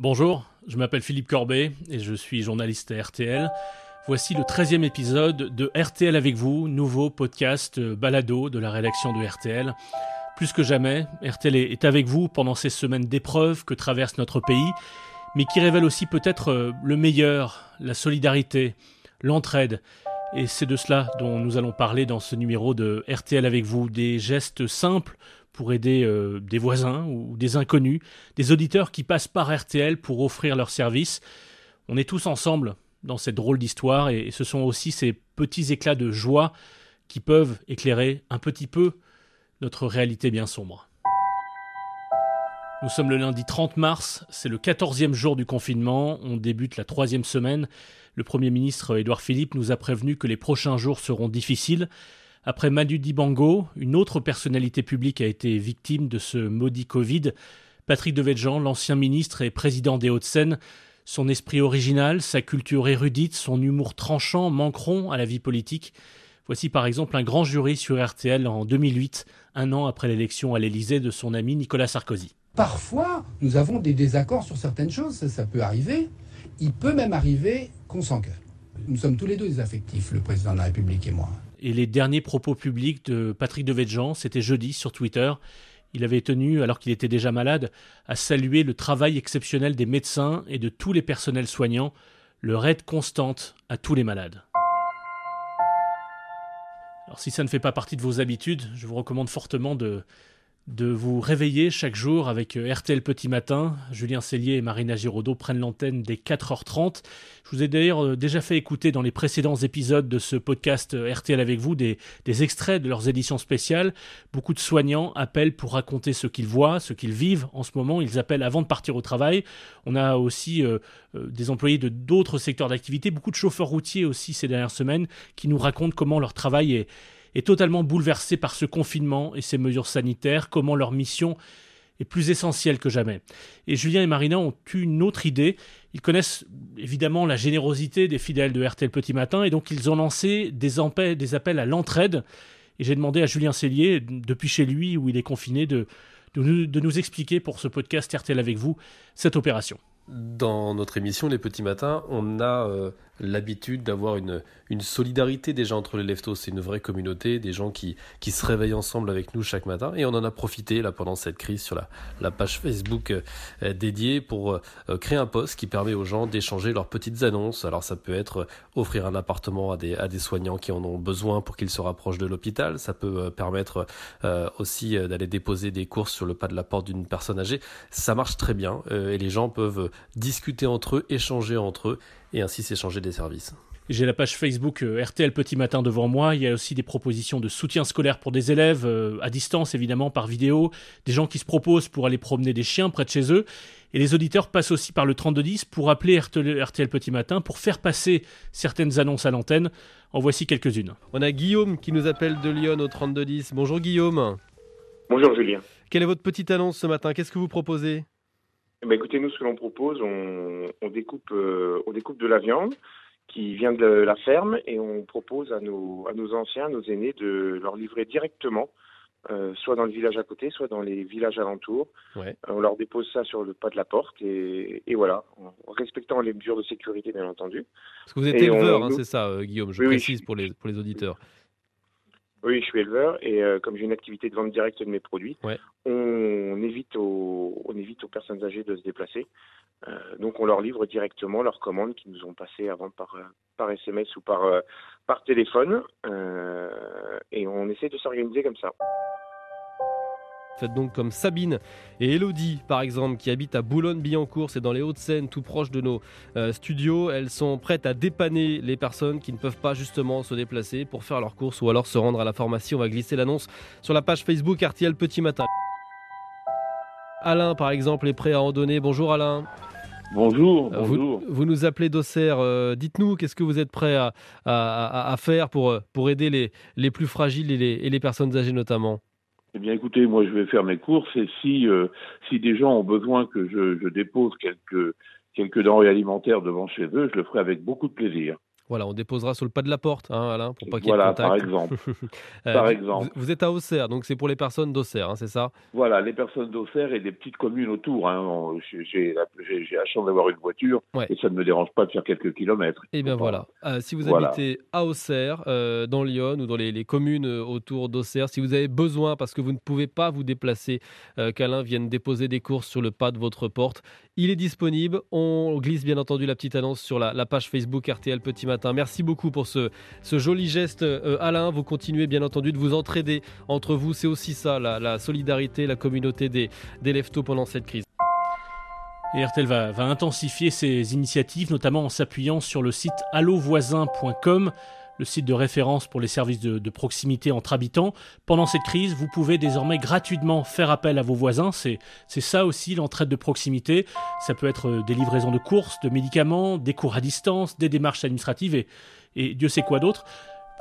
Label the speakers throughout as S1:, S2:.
S1: Bonjour, je m'appelle Philippe Corbet et je suis journaliste à RTL. Voici le 13e épisode de RTL avec vous, nouveau podcast euh, balado de la rédaction de RTL. Plus que jamais, RTL est avec vous pendant ces semaines d'épreuves que traverse notre pays, mais qui révèlent aussi peut-être euh, le meilleur, la solidarité, l'entraide. Et c'est de cela dont nous allons parler dans ce numéro de RTL avec vous, des gestes simples pour aider euh, des voisins ou des inconnus, des auditeurs qui passent par RTL pour offrir leurs services. On est tous ensemble dans cette drôle d'histoire et ce sont aussi ces petits éclats de joie qui peuvent éclairer un petit peu notre réalité bien sombre. Nous sommes le lundi 30 mars, c'est le 14e jour du confinement, on débute la troisième semaine. Le Premier ministre Édouard Philippe nous a prévenu que les prochains jours seront difficiles. Après Manu Dibango, une autre personnalité publique a été victime de ce maudit Covid. Patrick Devedjian, l'ancien ministre et président des Hauts-de-Seine, son esprit original, sa culture érudite, son humour tranchant manqueront à la vie politique. Voici par exemple un grand jury sur RTL en 2008, un an après l'élection à l'Élysée de son ami Nicolas Sarkozy.
S2: Parfois, nous avons des désaccords sur certaines choses, ça, ça peut arriver. Il peut même arriver qu'on s'engueule. Nous sommes tous les deux des affectifs, le président de la République et moi.
S1: Et les derniers propos publics de Patrick Devedjian, c'était jeudi sur Twitter. Il avait tenu, alors qu'il était déjà malade, à saluer le travail exceptionnel des médecins et de tous les personnels soignants, leur aide constante à tous les malades. Alors si ça ne fait pas partie de vos habitudes, je vous recommande fortement de de vous réveiller chaque jour avec euh, RTL Petit Matin. Julien Cellier et Marina Giraudot prennent l'antenne dès 4h30. Je vous ai d'ailleurs euh, déjà fait écouter dans les précédents épisodes de ce podcast euh, RTL avec vous des, extraits de leurs éditions spéciales. Beaucoup de soignants appellent pour raconter ce qu'ils voient, ce qu'ils vivent en ce moment. Ils appellent avant de partir au travail. On a aussi des employés de d'autres secteurs d'activité, beaucoup de chauffeurs routiers aussi ces dernières semaines qui nous racontent comment leur travail est est totalement bouleversé par ce confinement et ces mesures sanitaires, comment leur mission est plus essentielle que jamais. Et Julien et Marina ont eu une autre idée. Ils connaissent évidemment la générosité des fidèles de RTL Petit Matin et donc ils ont lancé des, appels à l'entraide. Et j'ai demandé à Julien Cellier, depuis chez lui où il est confiné, de, de nous expliquer pour ce podcast RTL avec vous cette opération.
S3: Dans notre émission Les Petits Matins, on a euh, l'habitude d'avoir une, une solidarité déjà entre les leftos. C'est une vraie communauté, des gens qui, qui se réveillent ensemble avec nous chaque matin. Et on en a profité là pendant cette crise sur la, la page Facebook euh, dédiée pour euh, créer un post qui permet aux gens d'échanger leurs petites annonces. Alors ça peut être offrir un appartement à des, à des soignants qui en ont besoin pour qu'ils se rapprochent de l'hôpital. Ça peut permettre aussi d'aller déposer des courses sur le pas de la porte d'une personne âgée. Ça marche très bien et les gens peuvent discuter entre eux, échanger entre eux et ainsi s'échanger des services.
S1: J'ai la page Facebook euh, RTL Petit Matin devant moi. Il y a aussi des propositions de soutien scolaire pour des élèves, euh, à distance évidemment, par vidéo, des gens qui se proposent pour aller promener des chiens près de chez eux. Et les auditeurs passent aussi par le 3210 pour appeler RTL Petit Matin, pour faire passer certaines annonces à l'antenne. En voici quelques-unes.
S3: On a Guillaume qui nous appelle de Lyon au 3210. Bonjour Guillaume.
S4: Bonjour Julien.
S3: Quelle est votre petite annonce ce matin? Qu'est-ce que vous proposez?
S4: Eh ben, écoutez, nous, ce que l'on propose, on, on découpe, euh, on découpe de la viande qui vient de la ferme et on propose à nos, à nos anciens, nos aînés, de leur livrer directement, euh, soit dans le village à côté, soit dans les villages alentours. Ouais. Euh, on leur dépose ça sur le pas de la porte et, et, voilà, en respectant les mesures de sécurité, bien entendu.
S3: Parce que vous êtes éleveur, hein, c'est ça, Guillaume, je précise pour, les, pour les auditeurs.
S4: Oui, je suis éleveur et euh, comme j'ai une activité de vente directe de mes produits, on, évite aux, on évite aux personnes âgées de se déplacer. Euh, donc on leur livre directement leurs commandes qui nous ont passées avant par, euh, par SMS ou par, par téléphone et on essaie de s'organiser comme ça.
S3: Faites donc comme Sabine et Elodie, par exemple, qui habitent à Boulogne-Billancourt, c'est dans les Hauts-de-Seine, tout proche de nos euh, studios. Elles sont prêtes à dépanner les personnes qui ne peuvent pas justement se déplacer pour faire leurs courses ou alors se rendre à la pharmacie. On va glisser l'annonce sur la page Facebook RTL Petit Matin. Alain, par exemple, est prêt à en donner. Bonjour Alain.
S5: Bonjour,
S3: euh, bonjour. Vous, nous appelez d'Auxerre. Euh, dites-nous, qu'est-ce que vous êtes prêt à, faire pour, pour aider les, les plus fragiles et les personnes âgées notamment?
S5: Eh bien, écoutez, moi, je vais faire mes courses et si euh, si des gens ont besoin que je, je, dépose quelques quelques denrées alimentaires devant chez eux, je le ferai avec beaucoup de plaisir.
S3: Voilà, on déposera sur le pas de la porte, hein, Alain, pour pas qu'il
S5: y ait
S3: voilà,
S5: par exemple.
S3: Euh, par exemple. Vous, êtes à Auxerre, donc c'est pour les personnes d'Auxerre, hein, c'est ça?
S5: Voilà, les personnes d'Auxerre et des petites communes autour. Hein. J'ai la chance d'avoir une voiture et ça ne me dérange pas de faire quelques kilomètres.
S3: Et eh bien voilà. Euh, si vous habitez à Auxerre, euh, dans Lyon ou dans les, les communes autour d'Auxerre, si vous avez besoin, parce que vous ne pouvez pas vous déplacer, qu'Alain vienne déposer des courses sur le pas de votre porte, il est disponible. On glisse bien entendu la petite annonce sur la, page Facebook RTL Petit Matin. Merci beaucoup pour ce, joli geste, euh, Alain. Vous continuez bien entendu de vous entraider entre vous. C'est aussi ça, la, solidarité, la communauté des, des leftos pendant cette crise.
S1: Et RTL va intensifier ses initiatives, notamment en s'appuyant sur le site allovoisin.com le site de référence pour les services de, proximité entre habitants. Pendant cette crise, vous pouvez désormais gratuitement faire appel à vos voisins. C'est, ça aussi l'entraide de proximité. Ça peut être euh, des livraisons de courses, de médicaments, des cours à distance, des démarches administratives et, Dieu sait quoi d'autre.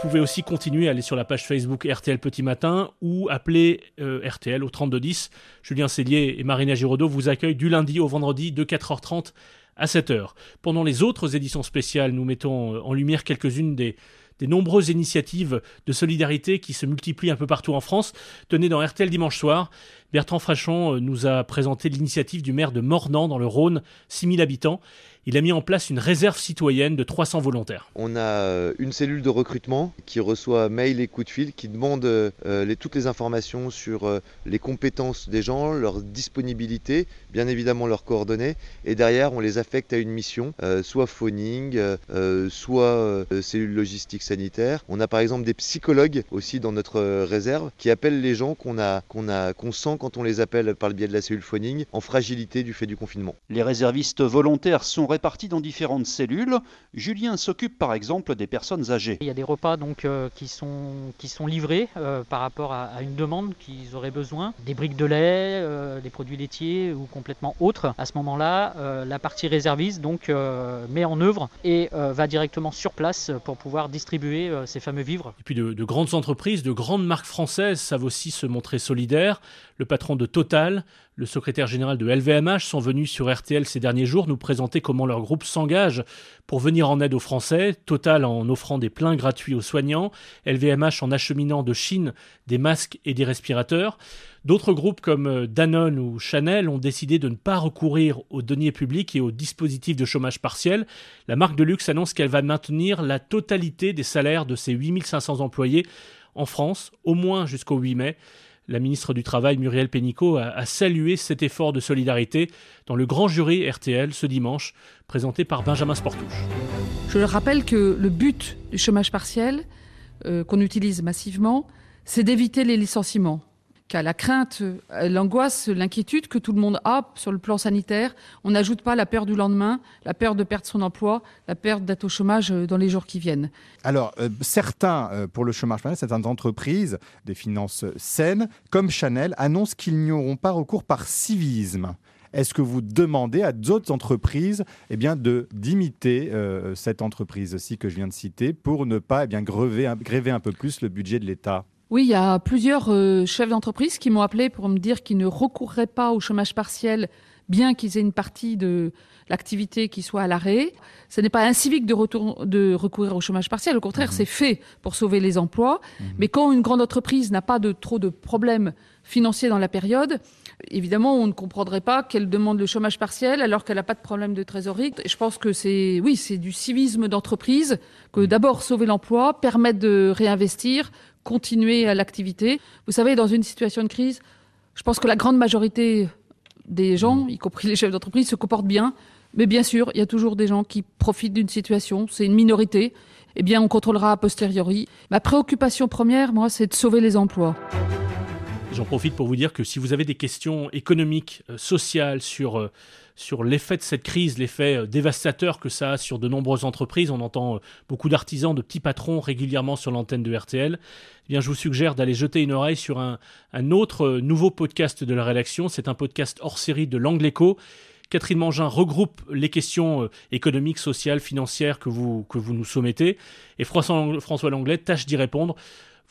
S1: Vous pouvez aussi continuer à aller sur la page Facebook RTL Petit Matin ou appeler euh, RTL au 3210. Julien Cellier et Marina Giraudot vous accueillent du lundi au vendredi de 4h30 à 7h. Pendant les autres éditions spéciales, nous mettons euh, en lumière quelques-unes des, des nombreuses initiatives de solidarité qui se multiplient un peu partout en France. Tenez dans RTL dimanche soir, Bertrand Frachon euh, nous a présenté l'initiative du maire de Mornan dans le Rhône, 6000 habitants. Il a mis en place une réserve citoyenne de 300 volontaires.
S6: On a euh, une cellule de recrutement qui reçoit mail et coups de fil, qui demande euh, toutes les informations sur les compétences des gens, leur disponibilité, bien évidemment leurs coordonnées. Et derrière, on les affecte à une mission, soit phoning, soit cellule logistique sanitaire. On a par exemple des psychologues aussi dans notre réserve qui appellent les gens qu'on sent quand on les appelle par le biais de la cellule phoning en fragilité du fait du confinement.
S7: Les réservistes volontaires sont répartis dans différentes cellules. Julien s'occupe par exemple des personnes âgées.
S8: Il y a des repas donc euh, qui, sont, qui sont livrés euh, par rapport à, une demande qu'ils auraient besoin. Des briques de lait, euh, des produits laitiers ou complètement autres. À ce moment-là, la partie réserviste donc met en œuvre et va directement sur place pour pouvoir distribuer ces fameux vivres.
S1: Et puis de, de grandes entreprises, de grandes marques françaises savent aussi se montrer solidaires. Le patron de Total, le secrétaire général de LVMH sont venus sur RTL ces derniers jours nous présenter comment leur groupe s'engage pour venir en aide aux Français, Total en offrant des pleins gratuits aux soignants, LVMH en acheminant de Chine des masques et des respirateurs. D'autres groupes comme euh, Danone ou Chanel ont décidé de ne pas recourir aux deniers publics et aux dispositifs de chômage partiel. La marque de luxe annonce qu'elle va maintenir la totalité des salaires de ses 8500 employés en France, au moins jusqu'au 8 mai. La ministre du Travail, Muriel Pénicaud, a, salué cet effort de solidarité dans le grand jury RTL ce dimanche, présenté par Benjamin Sportouche.
S9: Je rappelle que le but du chômage partiel, euh, qu'on utilise massivement, c'est d'éviter les licenciements qu'à la crainte, euh, l'angoisse, l'inquiétude que tout le monde a sur le plan sanitaire. On n'ajoute pas la peur du lendemain, la peur de perdre son emploi, la peur d'être au chômage euh, dans les jours qui viennent.
S10: Alors, euh, certains, pour le chômage, certaines entreprises des finances saines, comme Chanel, annoncent qu'ils n'y auront pas recours par civisme. Est-ce que vous demandez à d'autres entreprises eh bien, de, d'imiter cette entreprise-ci que je viens de citer pour ne pas eh bien, grever, gréver un peu plus le budget de l'État?
S9: Oui, il y a plusieurs euh, chefs d'entreprise qui m'ont appelé pour me dire qu'ils ne recourraient pas au chômage partiel, bien qu'ils aient une partie de l'activité qui soit à l'arrêt. Ce n'est pas incivique de, retour, de recourir au chômage partiel. Au contraire, mhm. c'est fait pour sauver les emplois. Mhm. Mais quand une grande entreprise n'a pas de trop de problèmes financiers dans la période, évidemment, on ne comprendrait pas qu'elle demande le chômage partiel alors qu'elle n'a pas de problème de trésorerie. je pense que c'est, oui, c'est du civisme d'entreprise que mhm. d'abord sauver l'emploi, permettre de réinvestir, continuer à l'activité. Vous savez, dans une situation de crise, je pense que la grande majorité des gens, y compris les chefs d'entreprise, se comportent bien. Mais bien sûr, il y a toujours des gens qui profitent d'une situation. C'est une minorité. Eh bien, on contrôlera a posteriori. Ma préoccupation première, moi, c'est de sauver les emplois.
S1: J'en profite pour vous dire que si vous avez des questions économiques, euh, sociales sur euh, sur l'effet de cette crise, l'effet euh, dévastateur que ça a sur de nombreuses entreprises. On entend beaucoup d'artisans, de petits patrons régulièrement sur l'antenne de RTL. Eh bien, je vous suggère d'aller jeter une oreille sur un, autre euh, nouveau podcast de la rédaction. C'est un podcast hors série de l'Angle Écho. Catherine Mangin regroupe les questions économiques, sociales, financières que vous, que vous nous soumettez. Et François Langlais tâche d'y répondre.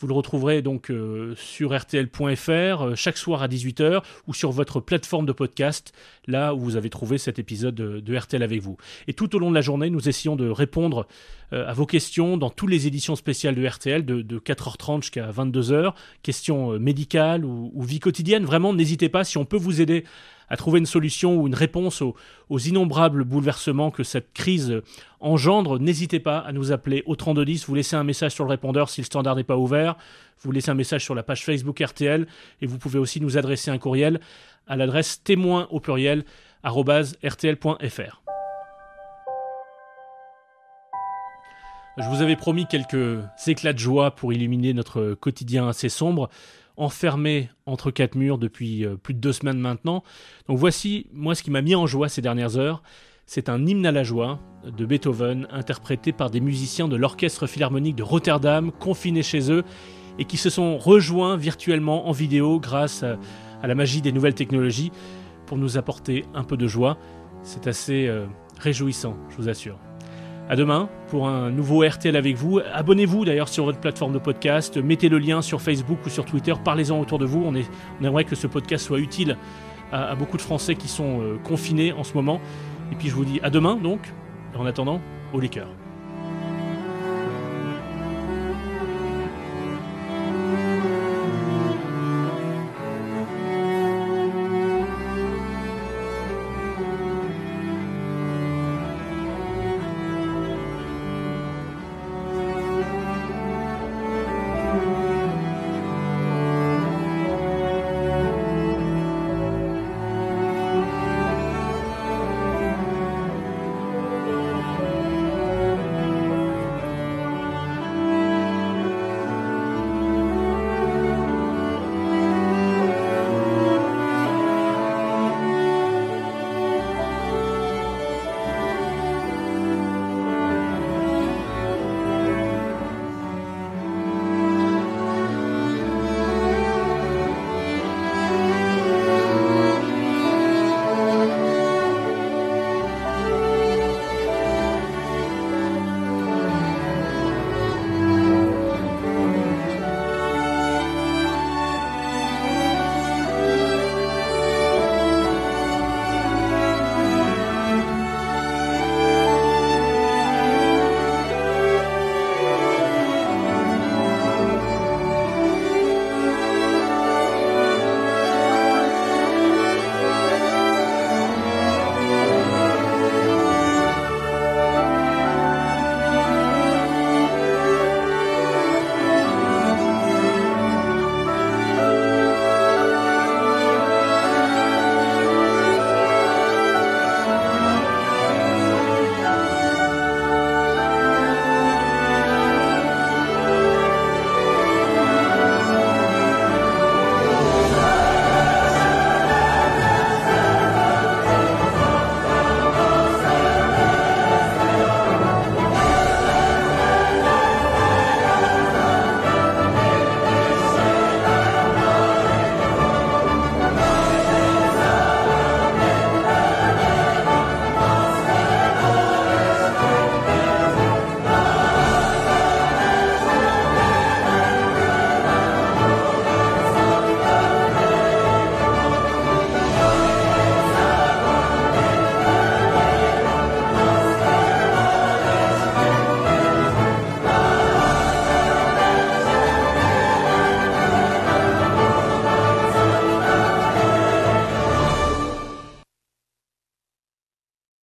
S1: Vous le retrouverez donc euh, sur rtl.fr euh, chaque soir à 18h ou sur votre plateforme de podcast, là où vous avez trouvé cet épisode de, RTL avec vous. Et tout au long de la journée, nous essayons de répondre euh, à vos questions dans toutes les éditions spéciales de RTL, de, 4h30 jusqu'à 22h, questions médicales ou, ou vie quotidienne. Vraiment, n'hésitez pas, si on peut vous aider à trouver une solution ou une réponse aux, innombrables bouleversements que cette crise engendre, n'hésitez pas à nous appeler au 3210, vous laissez un message sur le répondeur si le standard n'est pas ouvert, vous laissez un message sur la page Facebook RTL et vous pouvez aussi nous adresser un courriel à l'adresse témoin au pluriel rtl.fr. Je vous avais promis quelques éclats de joie pour illuminer notre quotidien assez sombre enfermé entre quatre murs depuis euh, plus de deux semaines maintenant. Donc voici, moi, ce qui m'a mis en joie ces dernières heures. C'est un hymne à la joie de Beethoven, interprété par des musiciens de l'Orchestre Philharmonique de Rotterdam, confinés chez eux, et qui se sont rejoints virtuellement en vidéo grâce à, la magie des nouvelles technologies pour nous apporter un peu de joie. C'est assez euh, réjouissant, je vous assure. À demain pour un nouveau RTL avec vous. Abonnez-vous d'ailleurs sur votre plateforme de podcast. Mettez le lien sur Facebook ou sur Twitter. Parlez-en autour de vous. On, aimerait que ce podcast soit utile à, beaucoup de Français qui sont euh, confinés en ce moment. Et puis je vous dis à demain donc. En attendant, au liqueur.